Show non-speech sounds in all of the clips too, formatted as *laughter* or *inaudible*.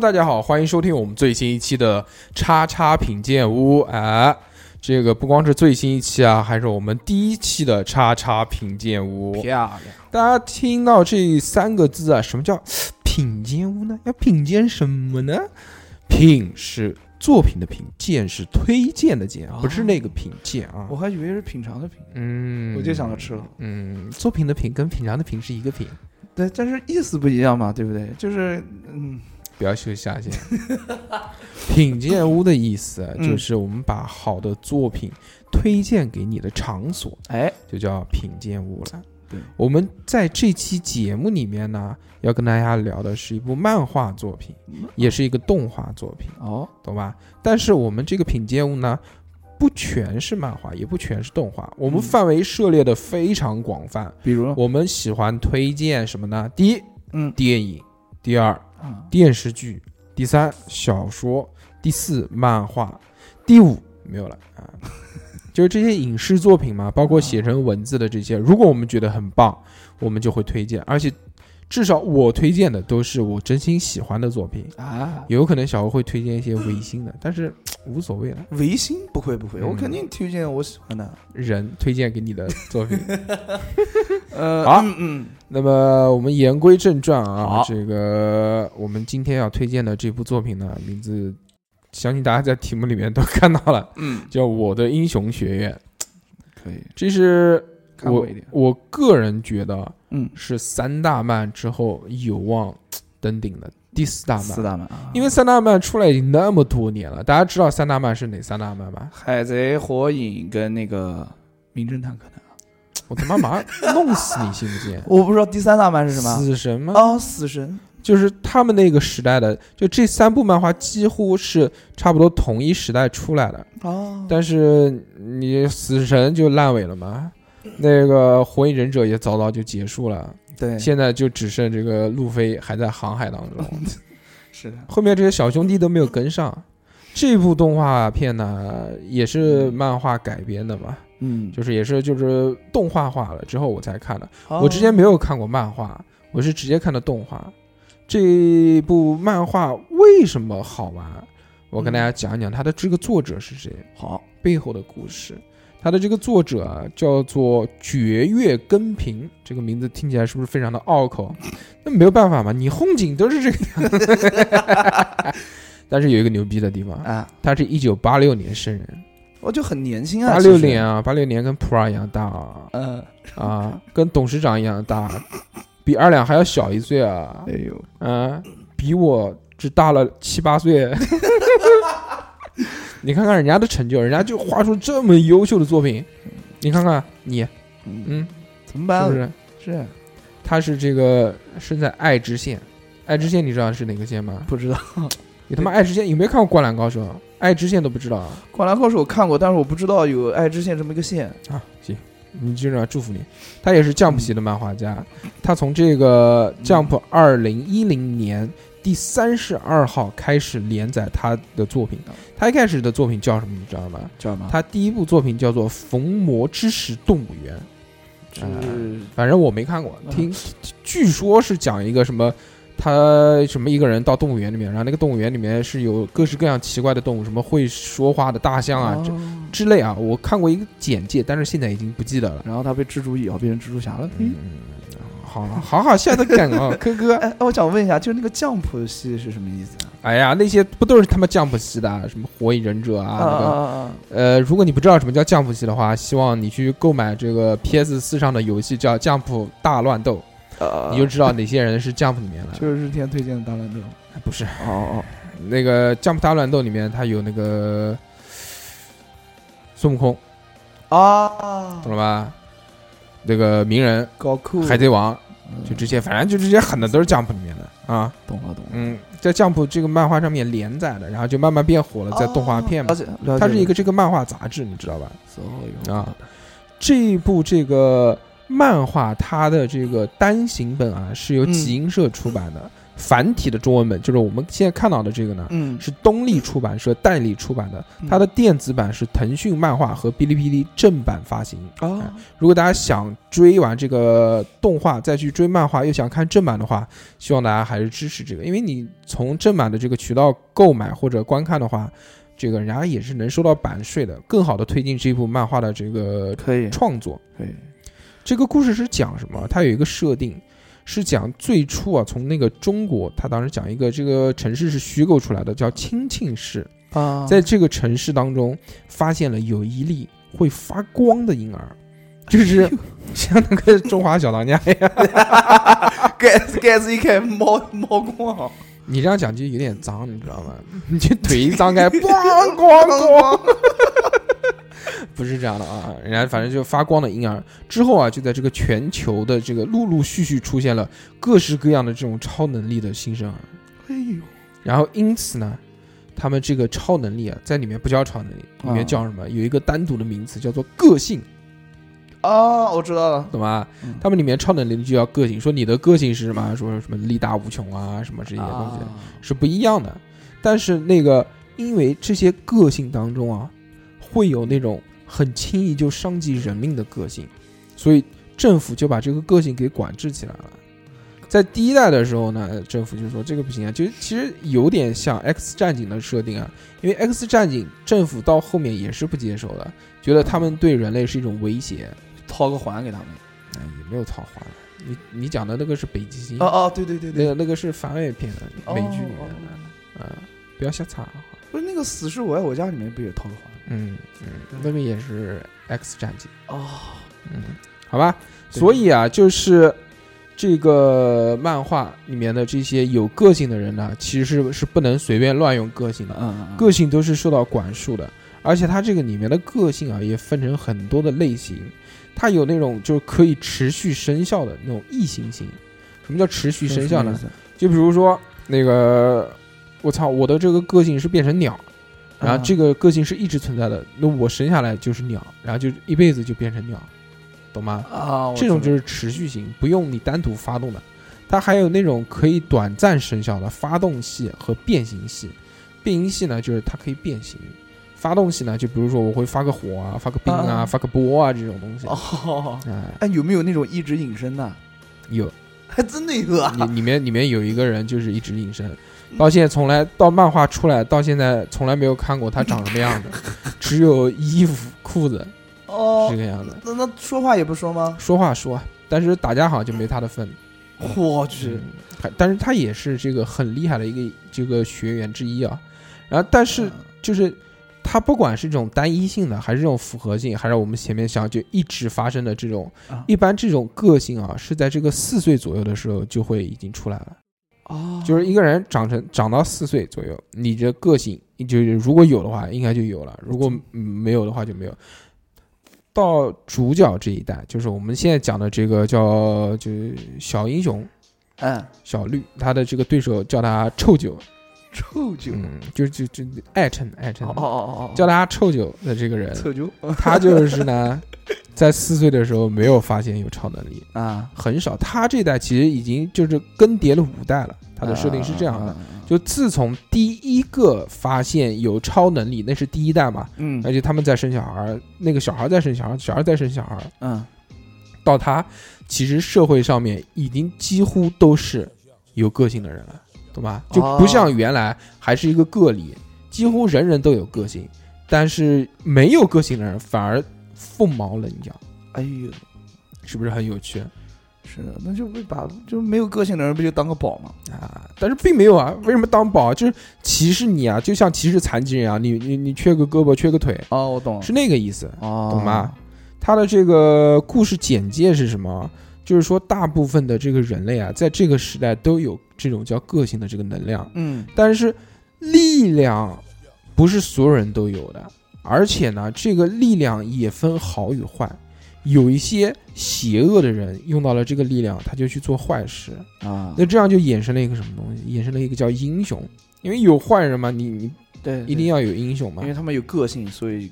大家好，欢迎收听我们最新一期的叉叉品鉴屋。哎，这个不光是最新一期啊，还是我们第一期的叉叉品鉴屋。漂亮，大家听到这三个字啊，什么叫品鉴屋呢？要品鉴什么呢？品是作品的品，鉴是推荐的鉴，不是那个品鉴啊我。还以为是品尝的品，嗯，我就想着吃了。嗯，作品的品跟品尝的品是一个品，对，但是意思不一样嘛，对不对？就是嗯，不要秀下限。*laughs* 品鉴屋的意思就是我们把好的作品推荐给你的场所，哎，就叫品鉴屋了。对，我们在这期节目里面呢，要跟大家聊的是一部漫画作品，也是一个动画作品，哦，懂吧？但是我们这个品鉴屋呢，不全是漫画，也不全是动画，我们嗯范围涉猎的非常广泛。比如，我们喜欢推荐什么呢？第一，嗯电影；第二，啊，电视剧；第三，小说；第四，漫画；第五，没有了啊。就是这些影视作品嘛，包括写成文字的这些，如果我们觉得很棒，我们就会推荐，而且至少我推荐的都是我真心喜欢的作品。啊，有可能小欧会推荐一些违心的，但是无所谓了。维新不会不会，嗯我肯定推荐我喜欢的。人推荐给你的作品。*laughs* 呃，好嗯嗯，那么我们言归正传啊，这个我们今天要推荐的这部作品呢，名字相信大家在题目里面都看到了，嗯，叫《我的英雄学院》。可以，这是我。我个人觉得嗯，是三大漫之后有望登顶的第四大漫四。大漫啊，因为三大漫出来已经那么多年了，大家知道三大漫是哪三大漫吗？海贼、火影跟那个名侦探柯南，我他妈马上弄死你，信不信？*laughs* 我不知道第三大漫是什么。死神吗？哦，死神，就是他们那个时代的，就这三部漫画几乎是差不多同一时代出来的。哦，但是你死神就烂尾了嘛，那个火影忍者也早早就结束了，对，现在就只剩这个路飞还在航海当中 *laughs* *laughs* 是的，后面这些小兄弟都没有跟上。这部动画片呢，也是漫画改编的嘛，嗯，就是也是就是动画化了之后我才看的。哦我之前没有看过漫画，我是直接看的动画。这部漫画为什么好玩？我跟大家讲一讲它的这个作者是谁，好，背后的故事。它的这个作者啊，叫做绝月根平，这个名字听起来是不是非常的拗口？那没有办法嘛，你红警都是这个样子。*laughs* 但是有一个牛逼的地方，啊，他是一九八六年生人，我就很年轻啊，八六年，啊，八六年跟普洱一样大啊。嗯，啊，跟董事长一样大，比二两还要小一岁啊，哎呦，嗯，比我只大了七八岁。*laughs* 你看看人家的成就，人家就画出这么优秀的作品，你看看你，嗯，嗯，怎么办？是不是？是他是这个生在爱知县，爱知县你知道是哪个县吗？不知道，你他妈爱知县有没有看过《灌篮高手》？爱知县都不知道啊？《灌篮高手》我看过，但是我不知道有爱知县这么一个县。啊，行，你就这样祝福你。他也是 Jump 系的漫画家，他从这个 Jump 二零一零年第三十二号开始连载他的作品。他一开始的作品叫什么？你知道吗？叫什么？他第一部作品叫做《逢魔之时动物园》，就是反正我没看过，听据说是讲一个什么。他什么一个人到动物园里面，然后那个动物园里面是有各式各样奇怪的动物，什么会说话的大象啊，这哦之类啊，我看过一个简介，但是现在已经不记得了。然后他被蜘蛛咬，变成蜘蛛侠了。嗯，好好好，笑的梗哦，科 *laughs* 哥。哎，我想问一下，就是那个降谱系是什么意思啊？哎呀，那些不都是他妈降谱系的啊？什么火影忍者啊？那个啊啊！呃，如果你不知道什么叫降谱系的话，希望你去购买这个 PS 四上的游戏叫《降谱大乱斗》，啊你就知道哪些人是 Jump 里面的。就是日天推荐的大乱斗。哎不是哦哦 *laughs* 那个 Jump 大乱斗里面，它有那个孙悟空，哦啊懂，了吧？那个鸣人、搞酷，海贼王，嗯就这些，反正就这些狠的都是 Jump 里面的啊。懂了懂了。嗯，在降谱这个漫画上面连载的，然后就慢慢变火了，在动画片嘛了。解，了解它是一个这个漫画杂志，你知道吧？所有啊这一部这个漫画，它的这个单行本啊，是由嗯。集英社出版的，繁体的中文本，就是我们现在看到的这个呢，嗯，是东立出版社代理出版的，嗯。它的电子版是腾讯漫画和哔哩哔哩正版发行。哦，如果大家想追完这个动画，再去追漫画，又想看正版的话，希望大家还是支持这个，因为你从正版的这个渠道购买或者观看的话，这个人家也是能收到版税的，更好的推进这部漫画的这个可以，创作。可以，这个故事是讲什么？它有一个设定，是讲最初啊，从那个中国，它当时讲一个这个城市是虚构出来的，叫清庆市。啊，在这个城市当中，发现了有一粒会发光的婴儿，就是 *laughs* 像那个中华小当家一样。盖子盖子一开，冒冒光，你这样讲就有点脏，你知道吗？你这腿一张开，咣咣咣，*laughs* 不是这样的啊！人家反正就发光的婴儿之后啊，就在这个全球的这个陆陆续续出现了各式各样的这种超能力的新生儿，哎呦，然后因此呢，他们这个超能力啊，在里面不叫超能力，里面啊叫什么？有一个单独的名词叫做个性，啊，我知道了，懂吧？嗯他们里面超能力就叫个性，说你的个性是什么？说什么力大无穷啊，什么这些东西。啊是不一样的。但是那个，因为这些个性当中啊，会有那种很轻易就伤及人命的个性，所以政府就把这个个性给管制起来了。在第一代的时候呢，政府就说这个不行啊，就其实有点像 X 战警的设定啊，因为 X 战警政府到后面也是不接受的，觉得他们对人类是一种威胁，掏个环给他们。哎，也没有套环。你你讲的那个是北极星，哦哦，对对对对，那个那个是番外篇的哦美剧里面哦的，啊，不要瞎插。不是那个《死侍我爱我家》里面不也掏个环？嗯嗯，那个也是 X 战警。哦，嗯，好吧。所以啊，就是这个漫画里面的这些有个性的人呢，其实是是不能随便乱用个性的，嗯嗯，个性都是受到管束的。而且它这个里面的个性啊，也分成很多的类型。它有那种就是可以持续生效的那种异行星。什么叫持续生效呢？？就比如说那个，我操，我的这个个性是变成鸟，然后这个个性是一直存在的，那我生下来就是鸟，然后就一辈子就变成鸟，懂吗？啊，这种就是是持续型，不用你单独发动的。它还有那种可以短暂生效的发动系和变形系。变形系呢，就是它可以变形；发动系呢，就比如说我会发个火啊、发个冰啊、啊发个波啊这种东西。哦，哎，哎，有没有那种一直隐身的？有，还 *laughs* 真的有啊！里里面里面有一个人就是一直隐身，到现在从来到漫画出来到现在从来没有看过他长什么样子，*laughs* 只有衣服裤子哦这，个样子。那那说话也不说吗？说话说，但是打架好像就没他的份。我去但是他也是这个很厉害的一个这个学员之一啊。然后，但是就是他不管是这种单一性的，还是这种复合性，还是我们前面想就一直发生的这种，啊一般这种个性啊，是在这个四岁左右的时候就会已经出来了。哦，就是一个人长成长到四岁左右，你这个性就是如果有的话，应该就有了；如果嗯。没有的话，就没有。到主角这一代，就是我们现在讲的这个叫就是小英雄。嗯，小绿，他的这个对手叫他臭九，臭九，嗯，就就就爱称爱称哦哦哦哦，叫他臭九的这个人，臭九 *laughs* 他就是呢，在四岁的时候没有发现有超能力，啊，很少。他这代其实已经就是更迭了五代了，他的设定是这样的。就自从第一个发现有超能力，那是第一代嘛，嗯。而且他们在生小孩，那个小孩在生小孩，小孩在生小孩，嗯。到他其实社会上面已经几乎都是有个性的人了，懂吧？就不像原来还是一个个例，几乎人人都有个性，但是没有个性的人反而凤毛麟角，哎呦，是不是很有趣是的，那就被把就没有个性的人不就当个宝吗？啊？但是并没有啊，为什么当宝？就是歧视你啊，就像歧视残疾人一样，你你你缺个胳膊缺个腿，哦，我懂，是那个意思。哦，懂吗？他的这个故事简介是什么？就是说，大部分的这个人类啊，在这个时代都有这种叫个性的这个能量，嗯但是力量不是所有人都有的，而且呢，这个力量也分好与坏。有一些邪恶的人用到了这个力量，他就去做坏事，啊，那这样就衍生了一个什么东西？衍生了一个叫英雄，因为有坏人嘛，你你对，一定要有英雄嘛因，为他们有个性，所以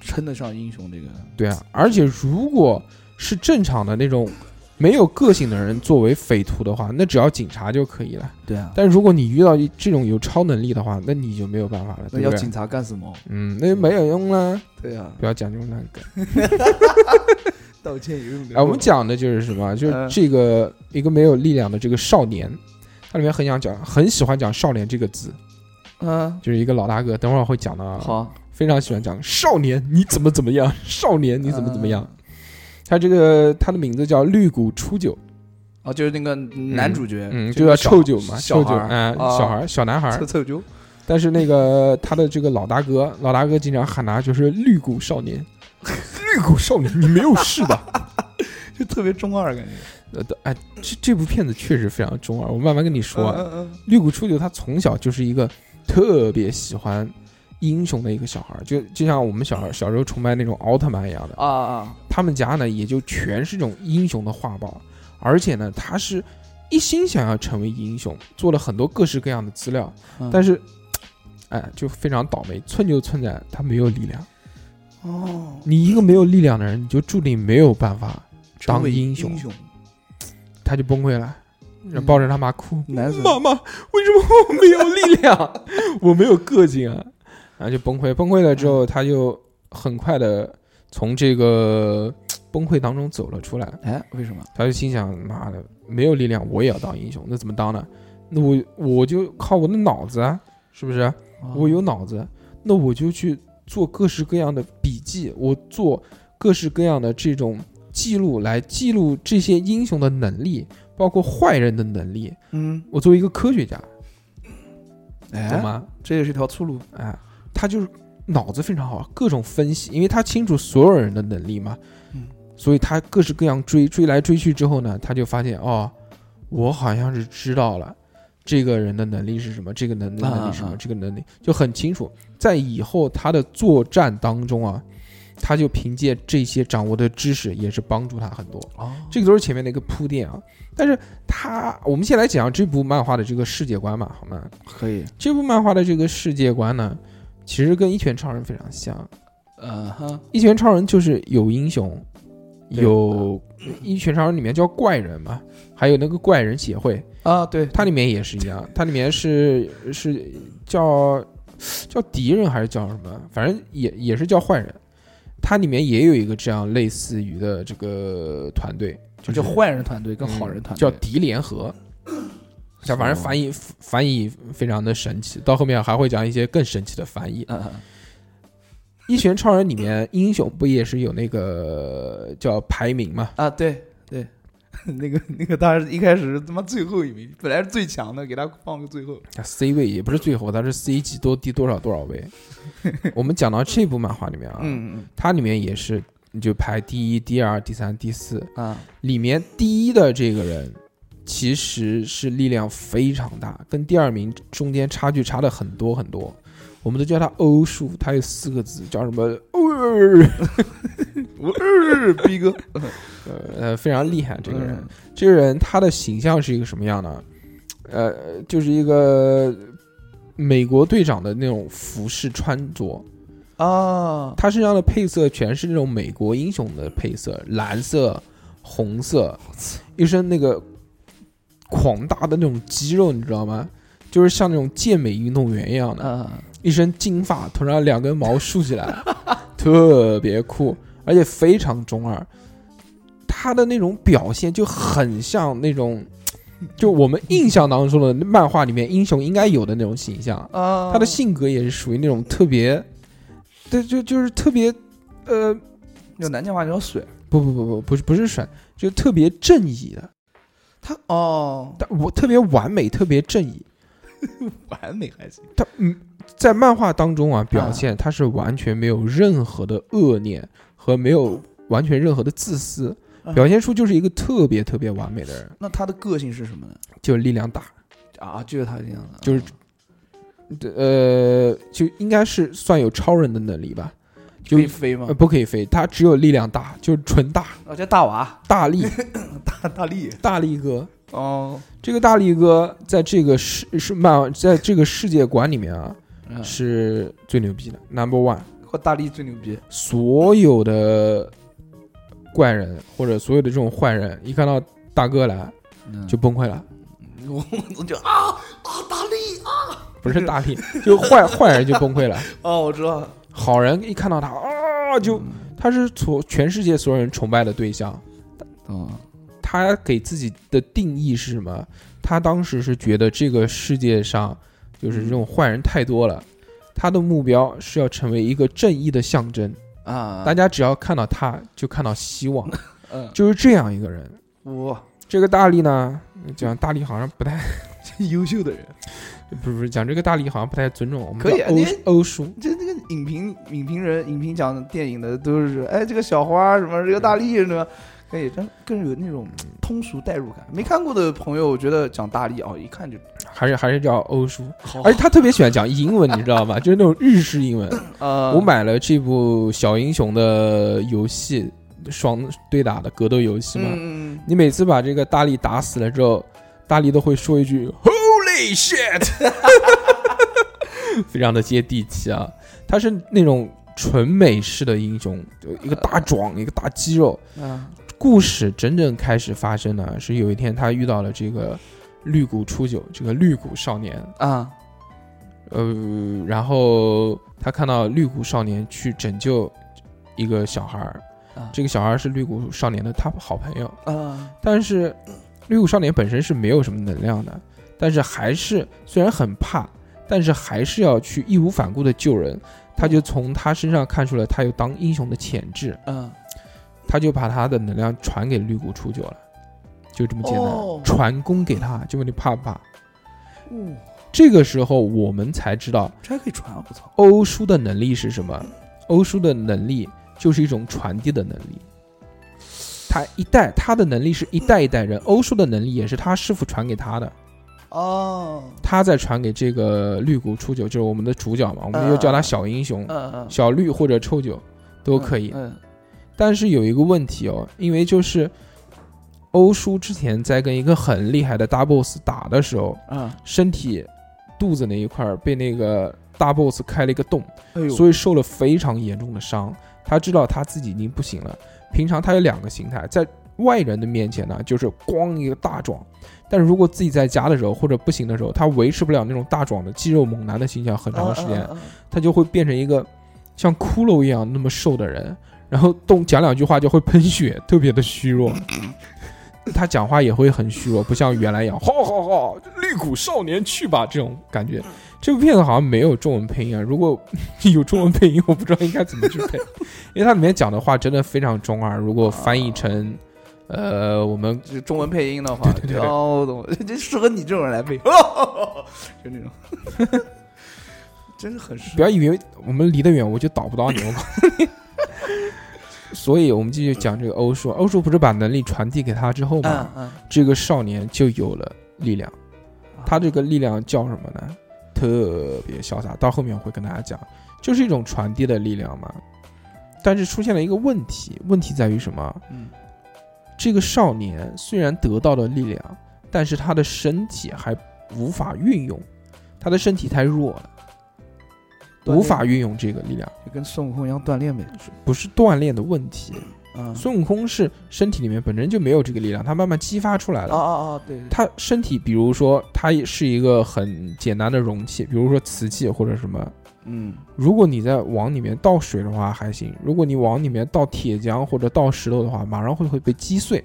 称得上英雄这个。对啊，而且如果是正常的那种没有个性的人作为匪徒的话，那只要警察就可以了。对啊，但如果你遇到一这种有超能力的话，那你就没有办法了，对不对那要警？察干什么？嗯，那就没有用了。对啊，不要讲这种烂梗。*laughs* 道歉有用的。哎，我们讲的就是什么？就是嗯这个一个没有力量的这个少年，它里面很想讲，很喜欢讲“少年”这个字，嗯，就是一个老大哥，等会儿会讲的啊。好，非常喜欢讲少年你怎么怎么样，少年你怎么怎么样。他这个他的名字叫绿谷初九，哦，就是那个男主角，嗯，就叫臭九嘛，臭九，小孩儿哎，啊小孩儿，小男孩儿臭。*laughs* 臭九，但是那个他的这个老大哥，*laughs* 老大哥经常喊他就是绿谷少年，*laughs* 绿谷少年，你没有事吧？就特别中二感觉。呃，哎，这这部片子确实非常中二。我慢慢跟你说绿谷初九他从小就是一个特别喜欢英雄的一个小孩儿，就就像我们小孩小时候崇拜那种奥特曼一样的。啊啊，他们家呢，也就全是这种英雄的画报，而且呢，他是一心想要成为英雄，做了很多各式各样的资料，嗯但是，*tsk* 哎，就非常倒霉，寸就寸在他没有力量。哦，你一个没有力量的人，你就注定没有办法，当英雄英雄，他就崩溃了，嗯抱着他妈哭。妈妈，为什么我没有力量？*laughs* 我没有个性啊！然后就崩溃，崩溃了之后，他就很快的从这个 *tsk* 崩溃当中走了出来。哎，为什么？他就心想：妈的，没有力量，我也要当英雄，那怎么当呢？那我我就靠我的脑子啊，是不是？哦我有脑子，那我就去做各式各样的笔记，我做各式各样的这种记录，来记录这些英雄的能力，包括坏人的能力。嗯，我作为一个科学家，哎，懂？吗？这也是一条出路。哎，他就是脑子非常好，各种分析，因为他清楚所有人的能力嘛，嗯，所以他各式各样追追来追去之后呢，他就发现哦，我好像是知道了这个人的能力是什么，这个能力啊能力是什么，啊啊这个能力就很清楚。在以后他的作战当中啊，他就凭借这些掌握的知识，也是帮助他很多。哦，这个都是前面的一个铺垫啊。但是他，我们先来讲这部漫画的这个世界观吧，好吗？可以。这部漫画的这个世界观呢，其实跟一拳超人非常像。嗯哼，一拳超人就是有英雄，有一拳超人里面叫怪人嘛，还有那个怪人协会，啊，对，它里面也是一样，*laughs* 它里面是是叫叫敌人还是叫什么？反正也也是叫坏人。它里面也有一个这样类似于的这个团队，就就是叫坏人团队跟好人团队叫敌联合。这反正翻译翻译非常的神奇，到后面还会讲一些更神奇的翻译。嗯嗯一拳超人里面英雄不也是有那个叫排名嘛？啊，对对，*laughs* 那个那个他是一开始他妈最后一名，本来是最强的，给他放个最后。他 C 位也不是最后，他是 C 级多第多少多少位。*laughs* 我们讲到这部漫画里面啊，嗯嗯它里面也是就排第一、第二、第三、第四，嗯啊，里面第一的这个人其实是力量非常大，跟第二名中间差距差的很多很多。我们都叫他欧数，他有四个字，叫什么？欧尔，*laughs* 我呃逼哥呃，非常厉害。这个人，嗯这个人他的形象是一个什么样呢？呃，就是一个美国队长的那种服饰穿着，啊，他身上的配色全是那种美国英雄的配色，蓝色、红色，一身那个狂大的那种肌肉，你知道吗？就是像那种健美运动员一样的，啊，一身金发，头上两根毛竖起来，*laughs* 特别酷，而且非常中二。他的那种表现就很像那种，就我们印象当中的漫画里面英雄应该有的那种形象。啊，他的性格也是属于那种特别，对，就就是特别，呃，用南京话叫水，不不不不，不是不是水，就特别正义的，他哦，但我特别完美，特别正义。*laughs* 完美还行，他嗯，在漫画当中啊，表现他是完全没有任何的恶念和没有完全任何的自私，啊。表现出就是一个特别特别完美的人，那他的个性是什么呢？就是力量大，啊，就是他这样的，就是呃，就应该是算有超人的能力吧。就可以飞吗？呃，？不可以飞，他只有力量大，就是纯大。啊，叫大娃，大力。*laughs* 大大力，大力哥。哦，这个大力哥在这个世是漫在这个世界观里面啊，嗯。是最牛逼的，Number One。或大力最牛逼，所有的怪人或者所有的这种坏人，一看到大哥来嗯。就崩溃了，*laughs* 我我就啊啊大力啊！不是大力，就坏坏人就崩溃了，*laughs* 哦，我知道。了，好人一看到他啊就他是所全世界所有人崇拜的对象，嗯。他给自己的定义是什么？他当时是觉得这个世界上就是这种坏人太多了，他的目标是要成为一个正义的象征。啊，大家只要看到他，就看到希望，*laughs* 嗯，就是这样一个人。哇，这个大力呢，讲大力好像不太，*laughs* 优秀的人，*laughs* 不是不是讲这个大力好像不太尊重我们可以欧欧叔。这这个影评影评人影评讲电影的都是哎这个小花什么这个大力什么，可以但更有那种通俗代入感。没看过的朋友，我觉得讲大力哦，一看就还是还是叫欧叔，而且他特别喜欢讲英文，你知道吗？*laughs* 就是那种日式英文。呃，我买了这部小英雄的游戏，双对打的格斗游戏嘛。你每次把这个大力打死了之后，大力都会说一句 “Holy shit”，*laughs* 非常的接地气啊。他是那种纯美式的英雄，就一个大壮，一个大肌肉。嗯。啊故事真正开始发生呢，是有一天他遇到了这个绿谷初九，这个绿谷少年。啊呃，然后他看到绿谷少年去拯救一个小孩儿，啊这个小孩儿是绿谷少年的他好朋友，啊但是绿谷少年本身是没有什么能量的，但是还是虽然很怕，但是还是要去义无反顾的救人。他就从他身上看出了他有当英雄的潜质，嗯他就把他的能量传给绿谷初九了，就这么简单，哦传功给他，就问你怕不怕？哦，这个时候我们才知道这还可以传啊！我操，欧叔的能力是什么？欧叔的能力就是一种传递的能力。他一代他的能力是一代一代人，欧叔的能力也是他师傅传给他的，哦，他在传给这个绿谷初九，就是我们的主角嘛，我们就叫他小英雄、嗯嗯小绿或者臭九都可以。嗯但是有一个问题哦，因为就是欧叔之前在跟一个很厉害的大 boss 打的时候，嗯，身体肚子那一块被那个大 boss 开了一个洞。哎呦，所以受了非常严重的伤。他知道他自己已经不行了。平常他有两个形态，在外人的面前呢，就是咣一个大壮；但是如果自己在家的时候或者不行的时候，他维持不了那种大壮的肌肉猛男的形象很长时间，他就会变成一个像骷髅一样那么瘦的人，然后动讲两句话就会喷血，特别的虚弱。*laughs* 他讲话也会很虚弱，不像原来一样，好好好，绿谷少年去吧这种感觉。这部片子好像没有中文配音啊，如果 *laughs* 有中文配音，我不知道应该怎么去配，因为它里面讲的话真的非常中二。如果翻译成，呃，我们中文配音的话，对对对对哦，我懂了，*laughs* 这适合你这种人来配，*laughs* 就那种，真的很适不要以为我们离得远我就导不到你，我告诉你。所以我们继续讲这个欧叔，欧叔不是把能力传递给他之后吗，嗯嗯，这个少年就有了力量。他这个力量叫什么呢？特别潇洒，到后面我会跟大家讲，就是一种传递的力量嘛。但是出现了一个问题，问题在于什么？嗯这个少年虽然得到了力量，但是他的身体还无法运用，他的身体太弱了，无法运用这个力量，就跟孙悟空一样锻炼呗，不是锻炼的问题。嗯，孙悟空是身体里面本身就没有这个力量，他慢慢激发出来了。哦哦哦，对，他身体，比如说，它也是一个很简单的容器，比如说瓷器或者什么。嗯如果你在往里面倒水的话还行，如果你往里面倒铁浆或者倒石头的话，马上会会被击碎。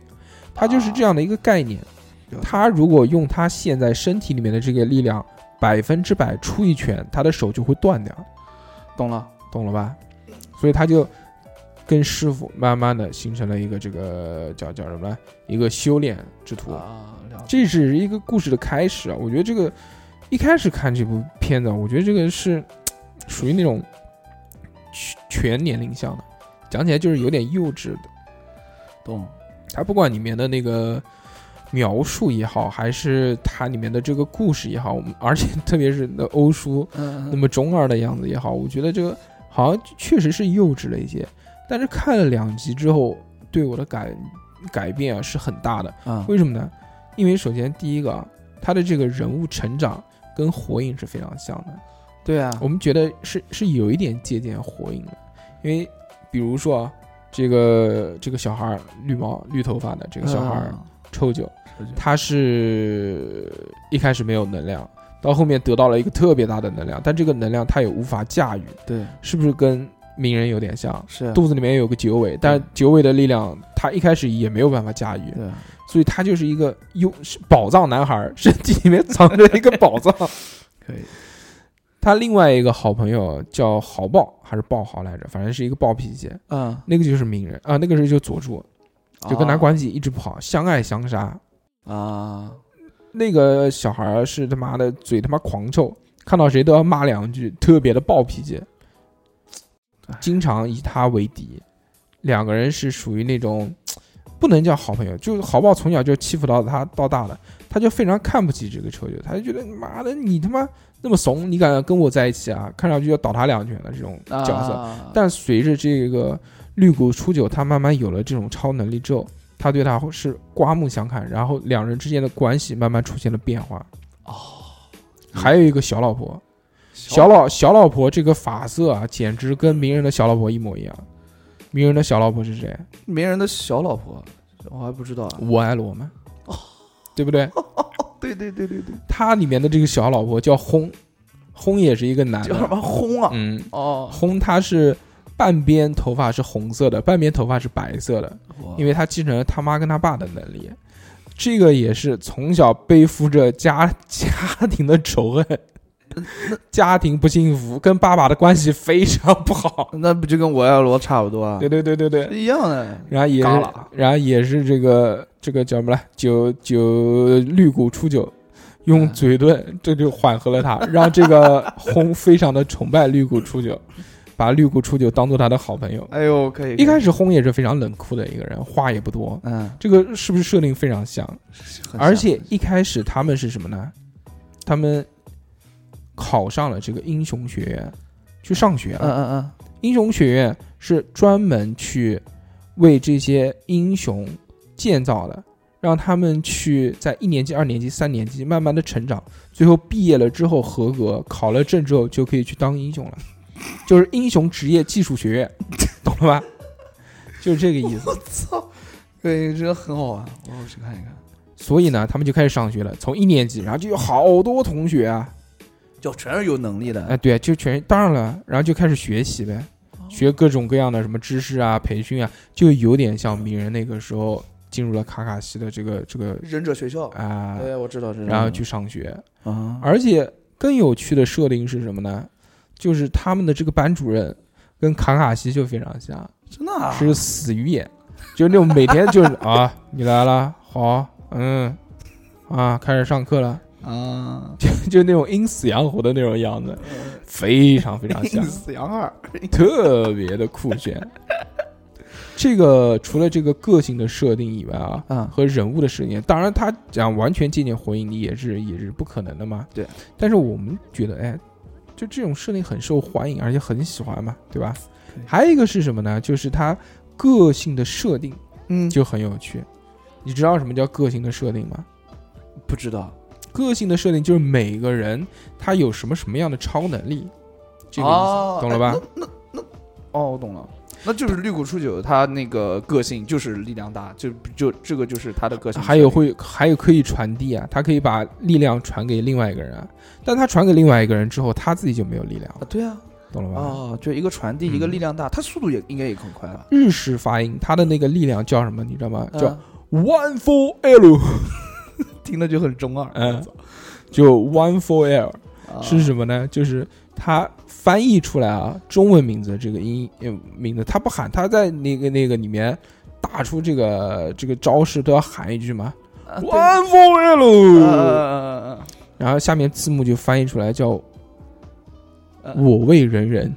它就是这样的一个概念。他如果用他现在身体里面的这个力量，百分之百出一拳，他的手就会断掉，懂了，懂了吧？所以他就跟师傅慢慢的形成了一个这个叫叫什么呢？一个修炼之途。啊，这是一个故事的开始啊！我觉得这个一开始看这部片子，我觉得这个是属于那种全全年龄向的，讲起来就是有点幼稚的。懂，它不管里面的那个描述也好，还是它里面的这个故事也好，我们而且特别是那欧叔嗯那么中二的样子也好，我觉得这个好像确实是幼稚了一些。但是看了两集之后，对我的改改变啊是很大的。啊，为什么呢？因为首先第一个啊，他的这个人物成长跟火影是非常像的，对啊，我们觉得是是有一点借鉴火影的，因为比如说啊，这个这个小孩儿绿毛绿头发的这个小孩儿嗯抽酒，抽酒。他是一开始没有能量，到后面得到了一个特别大的能量，但这个能量他也无法驾驭，对。是不是跟鸣人有点像？是。肚子里面有个九尾，但是九尾的力量他一开始也没有办法驾驭，对，所以他就是一个有是宝藏男孩，身体里面藏着一个宝藏。*laughs* 可以。他另外一个好朋友叫豪豹还是豹豪来着，反正是一个暴脾气，嗯，那个就是鸣人啊，那个时候就佐助，就跟他啊关系一直不好，相爱相杀。啊，那个小孩是他妈的嘴他妈狂臭，看到谁都要骂两句，特别的暴脾气，经常以他为敌。两个人是属于那种 *tsk* 不能叫好朋友，就好不好从小就欺负到他到大的，他就非常看不起这个臭九，他就觉得妈的你他妈那么怂，你敢跟我在一起啊？看上去要倒他两拳的这种角色。啊但随着这个绿谷初九，他慢慢有了这种超能力之后，他对他是刮目相看，然后两人之间的关系慢慢出现了变化。哦，还有一个小老婆，小老小老婆这个发色啊，简直跟鸣人的小老婆一模一样。鸣人的小老婆是谁？鸣人的小老婆，我还不知道啊。我爱罗嘛，对不对？对对对对对，他里面的这个小老婆叫轰，轰也是一个男的，叫什么轰啊？嗯，哦，轰他是半边头发是红色的，半边头发是白色的，因为他继承了他妈跟他爸的能力。这个也是从小背负着家 *laughs* 家庭的仇恨，家庭不幸福，跟爸爸的关系非常不好。*laughs* 那不就跟我爱罗差不多啊？对对对对对，一样的。然后也是，然后也是这个这个叫什么来？九九绿谷初九，用嗯嘴遁，这就缓和了他，*laughs* 让这个轰非常的崇拜绿谷初九，*laughs* 把绿谷初九当做他的好朋友。哎呦，可以。一开始轰也是非常冷酷的一个人，话也不多。嗯，这个是不是设定非常像？很而且一开始他们是什么呢？他们考上了这个英雄学院，去上学了。嗯嗯嗯，英雄学院是专门去为这些英雄建造的，让他们去在一年级、二年级、三年级慢慢的成长，最后毕业了之后合格，考了证之后就可以去当英雄了，*laughs* 就是英雄职业技术学院，懂了吧？就是这个意思。我操，对，这个很好玩，我要去看一看。所以呢，他们就开始上学了，从一年级，然后就有好多同学啊，就全是有能力的。哎，对，就全当然了，然后就开始学习呗，学各种各样的什么知识啊、培训啊，就有点像鸣人那个时候进入了卡卡西的这个这个忍者学校。啊，对，我知道，知道。然后去上学，啊，而且更有趣的设定是什么呢？就是他们的这个班主任跟卡卡西就非常像，真的啊是死鱼眼，就是那种每天就是 *laughs* 啊，你来了，好，嗯，啊，开始上课了。啊，就 *laughs* 就那种阴死阳活的那种样子，非常非常像阴，死阳二。*laughs* 特别的酷炫。这个除了这个个性的设定以外啊，嗯和人物的设定，当然他讲完全借鉴火影，你也是也是不可能的嘛。对。但是我们觉得，哎，就这种设定很受欢迎，而且很喜欢嘛，对吧对？还有一个是什么呢？就是他个性的设定嗯，就很有趣。你知道什么叫个性的设定吗？不知道。个性的设定就是每个人他有什么什么样的超能力，这个意思，哦懂了吧？那那哦，我懂了。那就是绿谷初九，他那个个性就是力量大，就就这个就是他的个性。还有会还有可以传递啊，他可以把力量传给另外一个人啊，但他传给另外一个人之后，他自己就没有力量啊了，，对啊，懂了吧？哦，就一个传递，嗯一个力量大，他速度也应该也很快吧？日式发音，他的那个力量叫什么？你知道吗？叫嗯 One for L，听着就很中二。嗯。就 One for L 啊。是什么呢？就是他翻译出来啊，中文名字这个音呃名字，他不喊，他在那个那个里面打出这个这个招式都要喊一句吗啊，One for 啊 L，然后下面字幕就翻译出来叫啊。我为人人，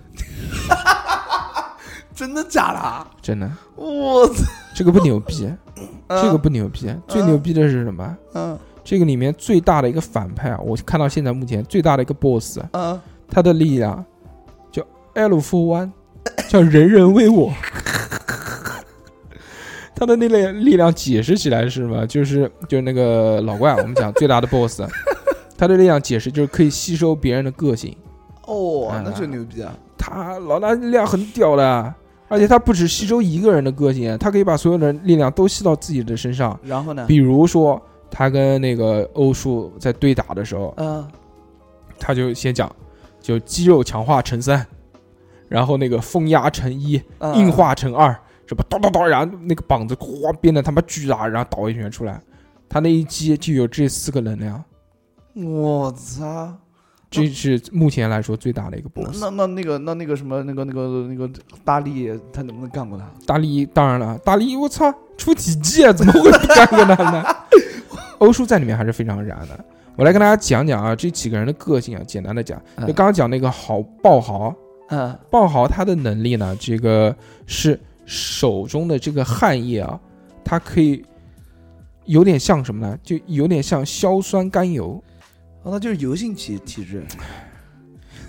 *laughs* 真的假的啊？真的，我操！这个不牛逼，这个不牛逼，最牛逼的是什么？嗯这个里面最大的一个反派啊，我看到现在目前最大的一个 BOSS，嗯他的力量叫 L for One，叫人人为我。*laughs* 他的那类力量解释起来是什么？就是就是那个老怪，我们讲最大的 BOSS，*laughs* 他的力量解释就是可以吸收别人的个性。哦，嗯那就牛逼啊！他老大力量很屌的，而而且他不止吸收一个人的个性，他可以把所有的力量都吸到自己的身上。然后呢？比如说，他跟那个欧树在对打的时候，嗯他就先讲，就肌肉强化乘三，然后那个风压乘一，嗯硬化乘二，什么咚咚咚，然后那个膀子哗变得他妈巨大，然后倒一拳出来，他那一击就有这四个能量，我操！这是目前来说最大的一个那 BOSS。那那那个那那个什么那个那个那个大力，他能不能干过他？大力当然了，大力我操出奇迹啊，怎么会不干过他呢？*laughs* 欧叔在里面还是非常燃的。我来跟大家讲讲啊，这几个人的个性啊，简单的讲，就刚刚讲那个豪爆豪，嗯爆豪他的能力呢，这个是手中的这个汗液啊，它可以有点像什么呢？就有点像硝酸甘油。哦，那就是油性体体质。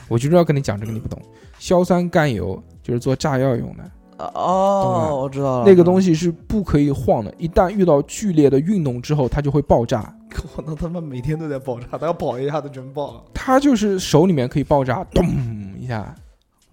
我就是要跟你讲这个，你不懂。硝酸甘油就是做炸药用的，哦，我知道了，那个东西。是不可以晃的，一旦遇到剧烈的运动之后，它就会爆炸。*laughs* 我那他妈每天都在爆炸，他要跑一下子全爆了。它就是手里面可以爆炸，咚一下，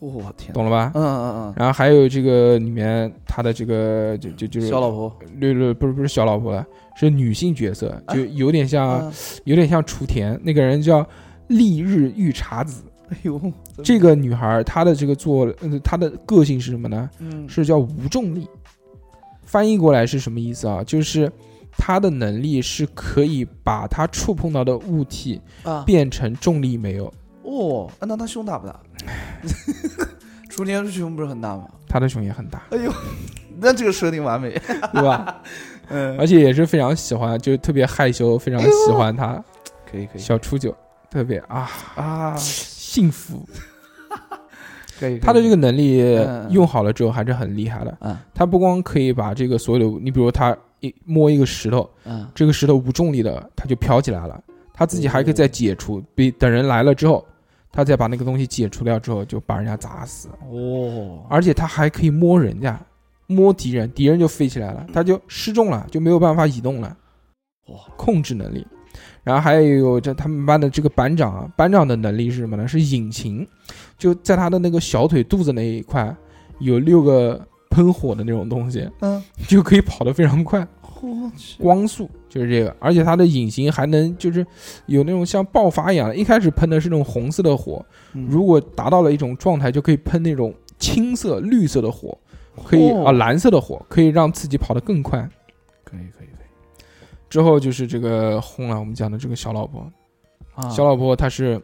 我天！懂了吧？嗯嗯嗯然后还有这个里面他的这个就就就嗯，是小老婆。对对，不是不是小老婆了，是女性角色，啊就有点像、嗯有点像雏田那个人叫丽日御茶子。哎呦，这个女孩儿她的这个做呃她的个性是什么呢？嗯是叫无重力。翻译过来是什么意思啊？就是她的能力是可以把她触碰到的物体啊变成重力没有。哦，啊那他胸大不大？*laughs* 雏田胸不是很大吗？他的胸也很大，哎呦，那这个设定完美。*laughs* 对吧？嗯，而且也是非常喜欢，就特别害羞，非常喜欢他。可以可以小初九特别啊啊，幸福。可以。他的这个能力嗯用好了之后还是很厉害的。嗯他不光可以把这个所有的，你比如他一摸一个石头，嗯这个石头无重力的，他就飘起来了。他自己还可以再解除，比等人来了之后，他再把那个东西解除掉之后，就把人家砸死。哦，而且他还可以摸人家，摸敌人，敌人就飞起来了，他就失重了，就没有办法移动了。哇，控制能力。然后还有这他们班的这个班长啊，班长的能力是什么呢？是引擎，就在他的那个小腿肚子那一块有六个喷火的那种东西，嗯，就可以跑得非常快，我去，光速就是这个。而且它的隐形还能就是有那种像爆发一样的，一开始喷的是那种红色的火，嗯如果达到了一种状态，就可以喷那种青色、绿色的火，可以哦啊蓝色的火，可以让自己跑得更快。可以可以可以之后就是这个轰了，我们讲的这个小老婆，啊，小老婆她是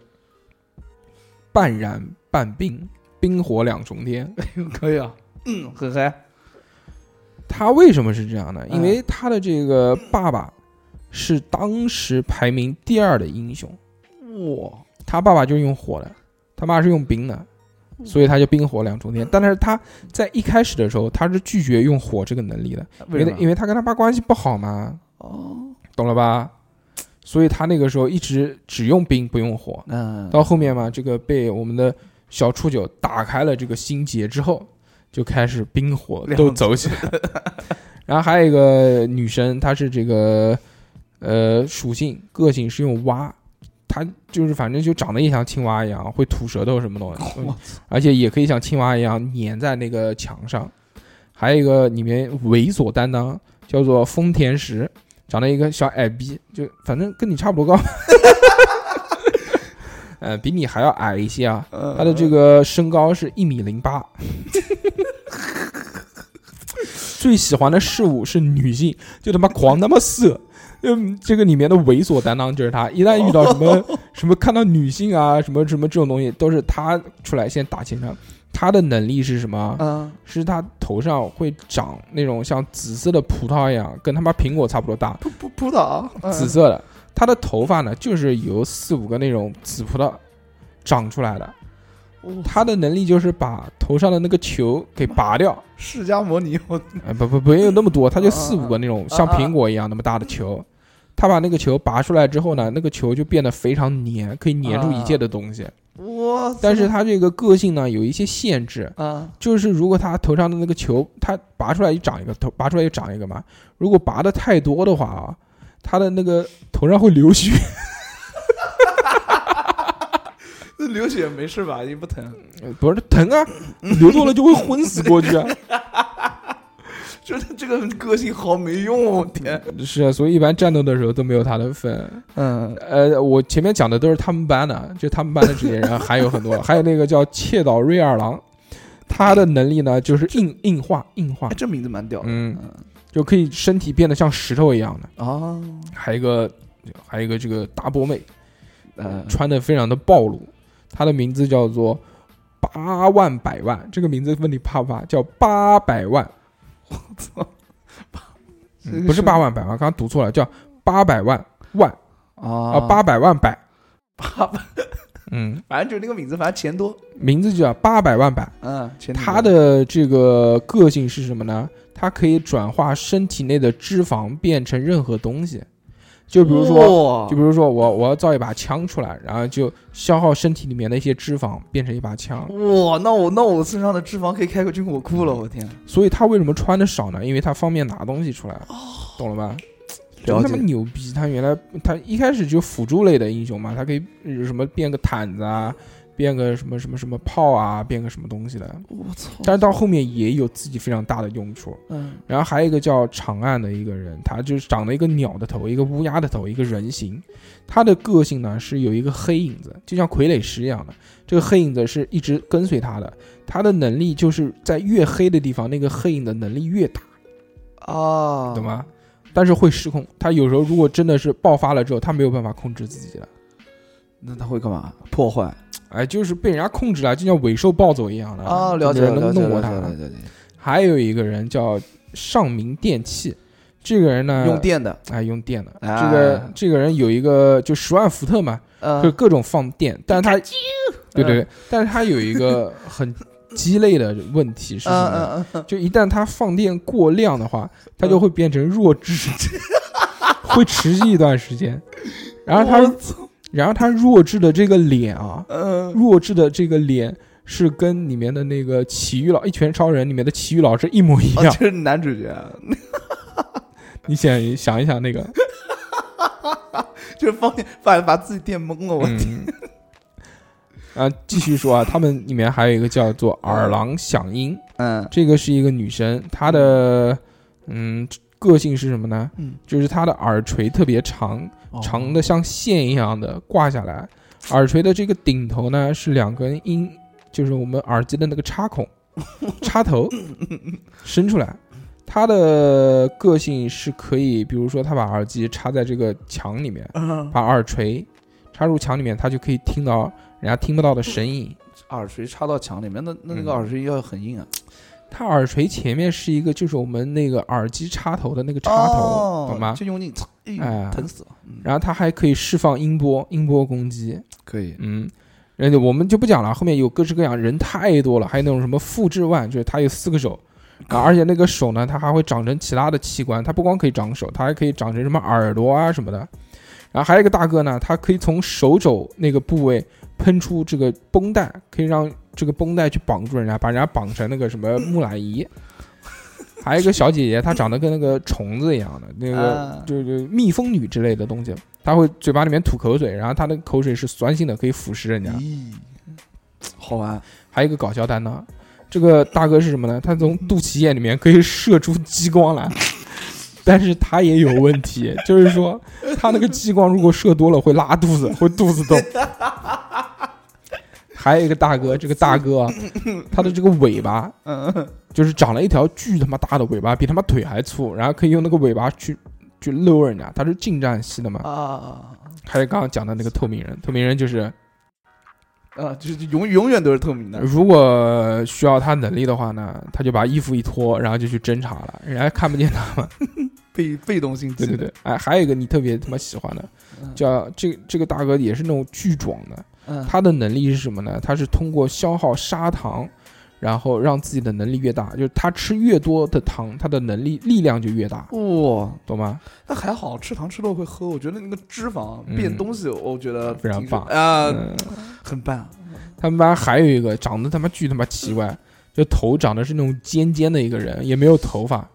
半燃半冰，冰火两重天。可以啊，嗯，很嗨，她为什么是这样呢？嗯因为他的这个爸爸是当时排名第二的英雄，哇，他爸爸就是用火的，他妈是用冰的，所以他就冰火两重天。但是他在一开始的时候，他是拒绝用火这个能力的，因为因为他跟他爸关系不好嘛，哦，懂了吧？所以他那个时候一直只用冰不用火。嗯，到后面嘛，这个被我们的小初九打开了这个心结之后，就开始冰火都走起来。*laughs* 然后还有一个女生，她是这个呃属性个性是用蛙，它就是反正就长得也像青蛙一样，会吐舌头什么东西，而且也可以像青蛙一样粘在那个墙上。还有一个里面猥琐担当叫做丰田石，长得一个小矮逼，就反正跟你差不多高，*laughs* 呃，比你还要矮一些啊。嗯他的这个身高是一米零八，*laughs* 最喜欢的事物是女性，就他妈狂他妈色。嗯，这个里面的猥琐担当就是他，一旦遇到什么 *laughs* 什么看到女性啊，什么什么这种东西，都是他出来先打前场。他的能力是什么？嗯，是他头上会长那种像紫色的葡萄一样，跟他妈苹果差不多大，葡葡葡萄，嗯紫色的。他的头发呢，就是由四五个那种紫葡萄长出来的。哦他的能力就是把头上的那个球给拔掉，释迦摩尼，我哎，不不不没有那么多，*laughs* 他就啊四五个那种啊像苹果一样那么大的球。他把那个球拔出来之后呢，那个球就变得非常粘，可以粘住一切的东西。哇，但是他这个个性呢有一些限制，啊，就是如果他头上的那个球，他拔出来就长一个，头拔出来就长一个嘛。如果拔的太多的话啊，他的那个头上会流血。*laughs* 流血没事吧？也不疼。呃不是疼疼啊，流多了就会昏死过去啊。*laughs* 觉得这个个性好没用，我天，*laughs* 是啊，所以一般战斗的时候都没有他的份。嗯，呃，我前面讲的都是他们班的，就他们班的这些人还有很多，还有那个叫切岛瑞二郎，他的能力呢就是硬硬化硬化哎，，这名字蛮屌的，嗯，就可以身体变得像石头一样的。啊，还有一个还有一个这个大波妹，呃，穿的非常的暴露，她的名字叫做八万百万，这个名字问你怕不怕？叫八百万，我操，嗯不是八万百万，刚刚读错了，叫八百万万。啊，啊八百万百，八百，嗯，反正就那个名字，反正钱多，名字就叫八百万百。嗯，他的这个个性是什么呢？它可以转化身体内的脂肪变成任何东西，就比如说，就比如说我我要造一把枪出来，然后就消耗身体里面的一些脂肪，变成一把枪。哇，那我那我身上的脂肪可以开个军火库了，我天，所以他为什么穿的少呢？因为他方便拿东西出来，懂了吧？真他妈，牛逼！他原来他一开始就辅助类的英雄嘛，他可以呃什么变个毯子啊，变个什么什么什么炮啊，变个什么东西的。我操，但是到后面也有自己非常大的用处。嗯然后还有一个叫长岸的一个人，他就是长了一个鸟的头，一个乌鸦的头，一个人形。他的个性呢是有一个黑影子，就像傀儡师一样的。这个黑影子是一直跟随他的，他的能力就是在越黑的地方，那个黑影的能力越大，哦，懂？吗？但是会失控，他有时候如果真的是爆发了之后，他没有办法控制自己了，那他会干嘛？破坏哎，就是被人家控制了，就像尾兽暴走一样的啊，了解了，弄过他还有一个人叫上明电器，这个人呢用电的，哎，用电的。哎这个这个人有一个就十万伏特嘛，呃就各种放电，但是他，对对对，但是他有一个很鸡肋的问题是什么就一旦他放电过量的话，他就会变成弱智，*laughs* 会持续一段时间。然后他，然后他弱智的这个脸啊，嗯，弱智的这个脸是跟里面的那个奇遇老一拳超人里面的奇遇老师一模一哦，样。这是男主角，*laughs* 你想想一想那个，*laughs* 就是放电把把自己电懵了，我嗯，啊，继续说啊，*laughs* 他们里面还有一个叫做耳郎响音，嗯。这个是一个女生，她的嗯个性是什么呢？嗯，就是她的耳垂特别长，哦长的像线一样的挂下来，耳垂的这个顶头呢是两根音，就是我们耳机的那个插孔，*laughs* 插头伸出来。它的个性是可以，比如说他把耳机插在这个墙里面，嗯。把耳垂插入墙里面，他就可以听到人家听不到的声音。耳垂插到墙里面，那那那个嗯。耳垂要很硬啊，它耳垂前面是一个，就是我们那个耳机插头的那个插头，哦懂吗？就用力，哎疼死了，嗯然后它还可以释放音波，音波攻击。可以，嗯，人家我们就不讲了，后面有各式各样，人太多了，还有那种什么复制腕，就是它有四个手。啊，*laughs* 而且那个手呢，它还会长成其他的器官，它不光可以长手，它还可以长成什么耳朵啊什么的。然后还有一个大哥呢，他可以从手肘那个部位喷出这个绷带，可以让这个绷带去绑住人家，把人家绑成那个什么木乃伊。*laughs* 还有一个小姐姐，她长得跟那个虫子一样的，那个啊就是蜜蜂女之类的东西，她会嘴巴里面吐口水，然后她的口水是酸性的，可以腐蚀人家。咦，好玩，还有一个搞笑担当，这个大哥是什么呢？他从肚脐眼里面可以射出激光来，*laughs* 但是他也有问题，就是说他那个激光如果射多了会拉肚子，会肚子痛。还有一个大哥，这个大哥啊，他的这个尾巴嗯，就是长了一条巨他妈大的尾巴，比他妈腿还粗，然后可以用那个尾巴去去搂人家，他是近战系的嘛。啊还有刚刚讲的那个透明人，透明人就是啊，就是永永远都是透明的，如果需要他能力的话呢，他就把衣服一脱，然后就去侦查了，人家看不见他嘛。*laughs* 被被动性对对对，哎，还有一个你特别他妈喜欢的，嗯。叫这这个大哥也是那种巨壮的，嗯，他的能力是什么呢？他是通过消耗砂糖，然后让自己的能力越大，就是他吃越多的糖，他的能力力量就越大，哇，懂吗？那还好，吃糖吃多会喝，我觉得那个脂肪嗯变东西，我觉得非常棒啊，嗯，很棒，他们班还有一个长得他妈巨他妈奇怪，就头长得是那种尖尖的一个人，也没有头发，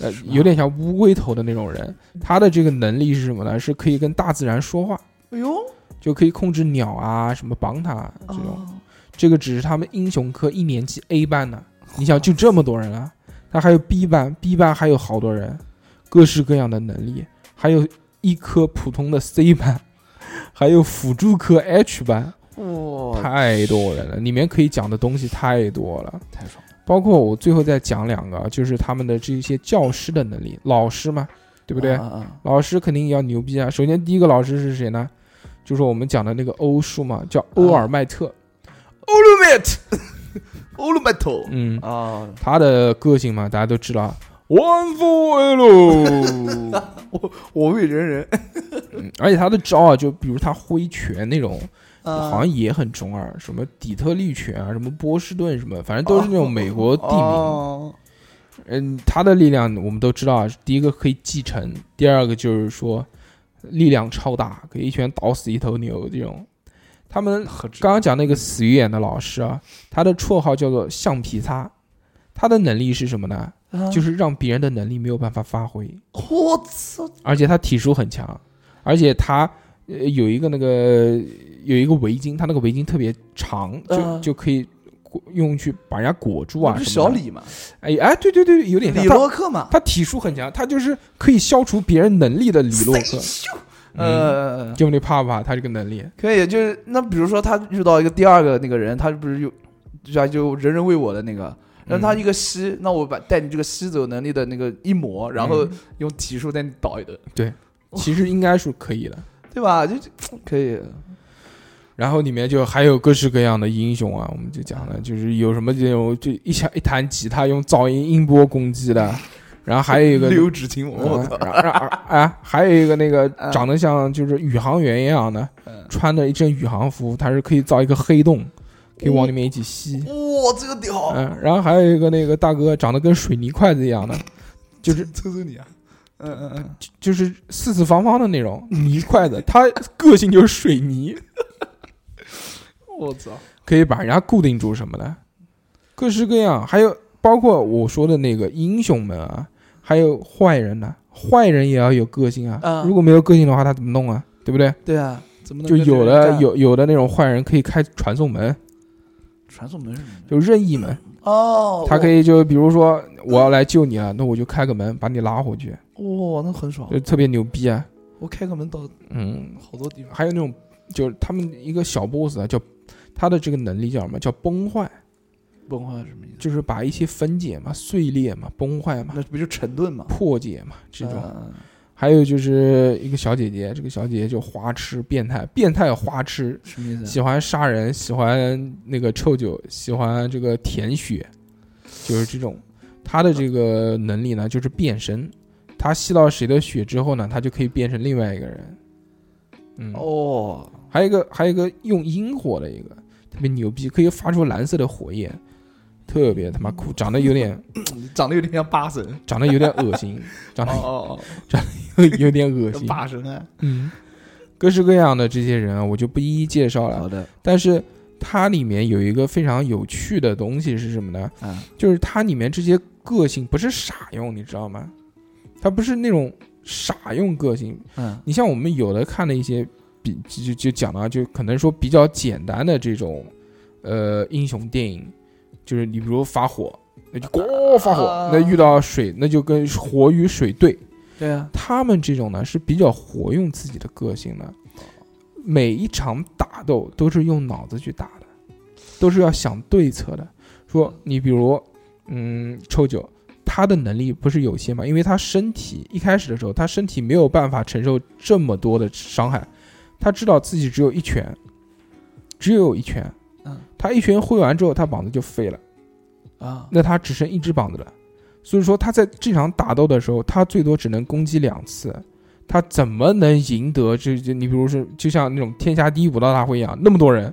呃，有点像乌龟头的那种人。他的这个能力是什么呢？是可以跟大自然说话，哎呦，就可以控制鸟啊，什么帮他这种。哦这个只是他们英雄科一年级 A 班的，你想就这么多人啊，他还有 B 班，B 班还有好多人，各式各样的能力，还有一科普通的 C 班，还有辅助科 H 班，哇，太多人了，里面可以讲的东西太多了。太爽了，包括我最后再讲两个，就是他们的这些教师的能力，老师嘛，对不对？啊啊老师肯定要牛逼啊！首先第一个老师是谁呢？就是我们讲的那个欧叔嘛，叫欧尔麦特。，Ultimate，Ultimate，*laughs* 嗯，啊，他的个性嘛，大家都知道，One for L。*laughs* 我我为人人，嗯而且他的招啊，就比如他挥拳那种，啊好像也很中二，什么底特律拳啊，什么波士顿什么，反正都是那种美国地名。哦嗯，他的力量我们都知道啊，第一个可以继承，第二个就是说力量超大，可以一拳倒死一头牛这种。他们刚刚讲那个死鱼眼的老师啊，他的绰号叫做橡皮擦，他的能力是什么呢？啊？就是让别人的能力没有办法发挥，我操，而且他体术很强，而且他呃有一个那个有一个围巾，他那个围巾特别长，就、嗯就可以裹用去把人家裹住啊不是。小李嘛，哎哎，对对对，有点像李他洛克嘛，他体术很强，他就是可以消除别人能力的李洛克。嗯，呃，就你怕不怕他这个能力？可以，就是那比如说他遇到一个第二个那个人，他不是有，就就人人为我的那个，让他一个吸，那我把带你这个吸走能力的那个一抹，然后嗯用体术带你倒一顿，对其实应该是可以的。对吧？就 *tsk* 可以，然后里面就还有各式各样的英雄啊，我们就讲了，就是有什么这种就一下一弹吉他用噪音音波攻击的，*laughs* 然后还有一个六指琴，我嗯操，然后然后啊，还有一个那个 *laughs* 嗯。长得像就是宇航员一样的，嗯。穿的一身宇航服，他是可以造一个黑洞，可以往里面一起吸。哇，这个屌，嗯，然后还有一个那个大哥长得跟水泥筷子一样的，就是抽抽你啊，嗯嗯嗯，就是四四方方的那种泥筷子，他个性就是水泥，*laughs* 我操，可以把人家固定住什么的，各式各样，还有包括我说的那个英雄们啊，还有坏人呢、坏人也要有个性啊，嗯。如果没有个性的话，他怎么弄啊？对不对？对啊，怎么能就有的有有的那种坏人可以开传送门，传送门是什么？就任意门，哦，他可以就比如说我要来救你了，那我就开个门把你拉回去，哇，那很爽。就，特别牛逼啊。我开个门到嗯，好多地方，还有那种就是他们一个小 boss 啊，叫他的这个能力叫什么？叫崩坏，崩坏是什么意思？就是把一些分解嘛、碎裂嘛、崩坏嘛、那不就沉顿嘛？破解嘛这种。嗯还有就是一个小姐姐，这个小姐姐就花痴变态，变态花痴，什么意思？喜欢杀人，喜欢那个臭酒，喜欢这个舔血，就是这种。她的这个能力呢，就是变身。她吸到谁的血之后呢，她就可以变成另外一个人。嗯，哦，还有一个，还有一个用阴火的一个，特别牛逼，可以发出蓝色的火焰，特别他妈酷，长得有点，*laughs* 长得有点像八神，长得有点恶心，*laughs* 长得哦哦，*laughs* 长得有点恶哦，心。八神啊，嗯，各式各样的这些人啊，我就不一一介绍了。好的，但是它里面有一个非常有趣的东西是什么呢？啊，就是它里面这些个性不是傻用，你知道吗？它不是那种傻用个性。嗯你像我们有的看的一些比就就就讲到就可能说比较简单的这种呃英雄电影，就是你比如发火，那就咣发火啊，那遇到水那就跟火与水对。对啊，他们这种呢是比较活用自己的个性的，每一场打斗都是用脑子去打的，都是要想对策的。说你比如，嗯，抽九，他的能力不是有限嘛？因为他身体一开始的时候，他身体没有办法承受这么多的伤害，他知道自己只有一拳，只有一拳，嗯他一拳挥完之后，他膀子就废了。啊，那他只剩一只膀子了。所以说他在这场打斗的时候，他最多只能攻击两次，他怎么能赢得就就？你比如说，就像那种天下第一武道大会一样，那么多人，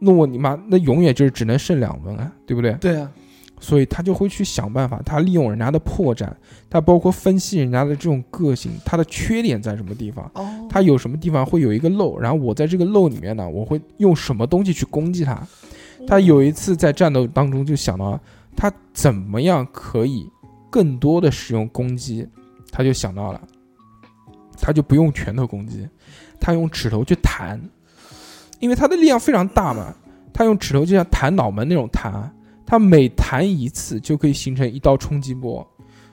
那我你妈那永远就是只能剩两轮啊，对不对？对啊，所以他就会去想办法，他利用人家的破绽，他包括分析人家的这种个性，他的缺点在什么地方，哦，他有什么地方会有一个漏，然后我在这个漏里面呢，我会用什么东西去攻击他。他有一次在战斗当中就想到，他怎么样可以更多的使用攻击，他就想到了，他就不用拳头攻击，他用指头去弹，因为他的力量非常大嘛，他用指头就像弹脑门那种弹，他每弹一次就可以形成一道冲击波，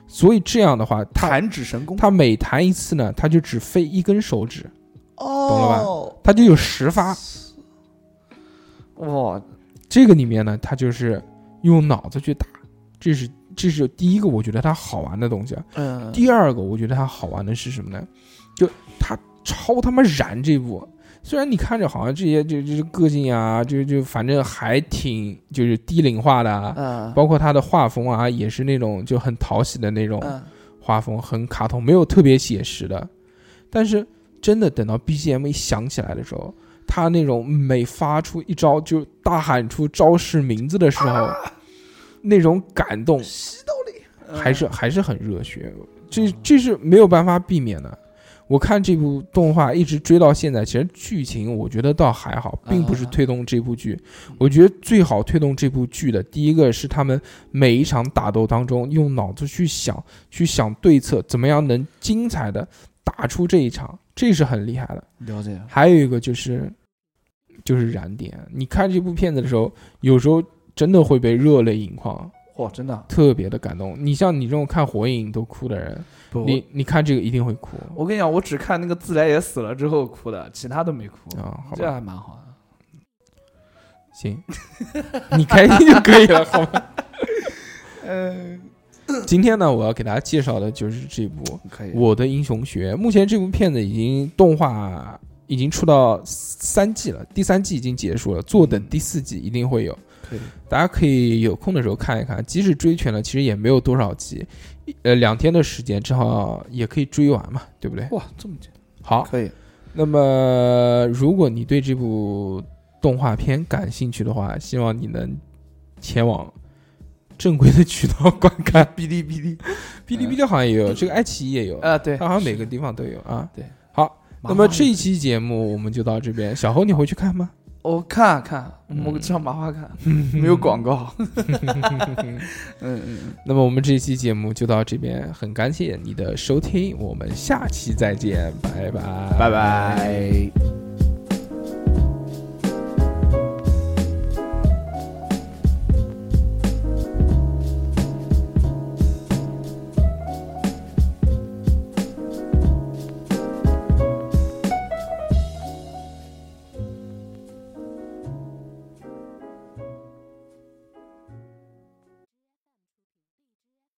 所以这样的话，他弹指神功，它每弹一次呢，它就只飞一根手指，哦，懂了吧？它就有十发。哇，这个里面呢，它就是用脑子去打，这是这是第一个我觉得它好玩的东西啊。嗯，第二个我觉得它好玩的是什么呢？就它超他妈燃这部，虽然你看着好像这些就就是个性啊，就就反正还挺就是低龄化的啊，嗯，包括他的画风啊，也是那种就很讨喜的那种嗯，画风，很卡通，没有特别写实的。但是真的等到 BGM 一响起来的时候，他那种每发出一招就大喊出招式名字的时候，那种感动嗯。还是还是很热血，这这是没有办法避免的。我看这部动画一直追到现在，其实剧情我觉得倒还好，并不是啊推动这部剧。我觉得最好推动这部剧的，第一个是他们每一场打斗当中用脑子去想，去想对策，怎么样能精彩的打出这一场，这是很厉害的。了解，还有一个就是就是燃点，你看这部片子的时候，有时候真的会被热泪盈眶，哇，真的，特别的感动。你像你这种看火影都哭的人，你你看这个一定会哭我跟你讲，我只看那个自来也死了之后哭的，其他都没哭，啊，好这，还蛮好的。行，*laughs* 你开心就可以了，好吧。嗯，*laughs* 今天呢，我要给大家介绍的就是这部《，我的英雄学》。目前这部片子已经动画已经出到三季了，第三季已经结束了，坐等第四季一定会有。大家可以有空的时候看一看，即使追全了，其实也没有多少集，呃，两天的时间正好也可以追完嘛，对不对？哇，这么简单好，可以，那么如果你对这部动画片感兴趣的话，希望你能前往正规的渠道观看。哔哩哔哩，哔哩哔哩好像也有，这个爱奇艺也有，啊，对，它好像每个地方都有啊。对，好，那么这一期节目我们就到这边。小侯，你回去看吗？我看看，嗯我上麻花看，*laughs* 没有广告。*laughs* 嗯嗯，那么我们这一期节目就到这边，很感谢你的收听，我们下期再见，拜拜，拜拜。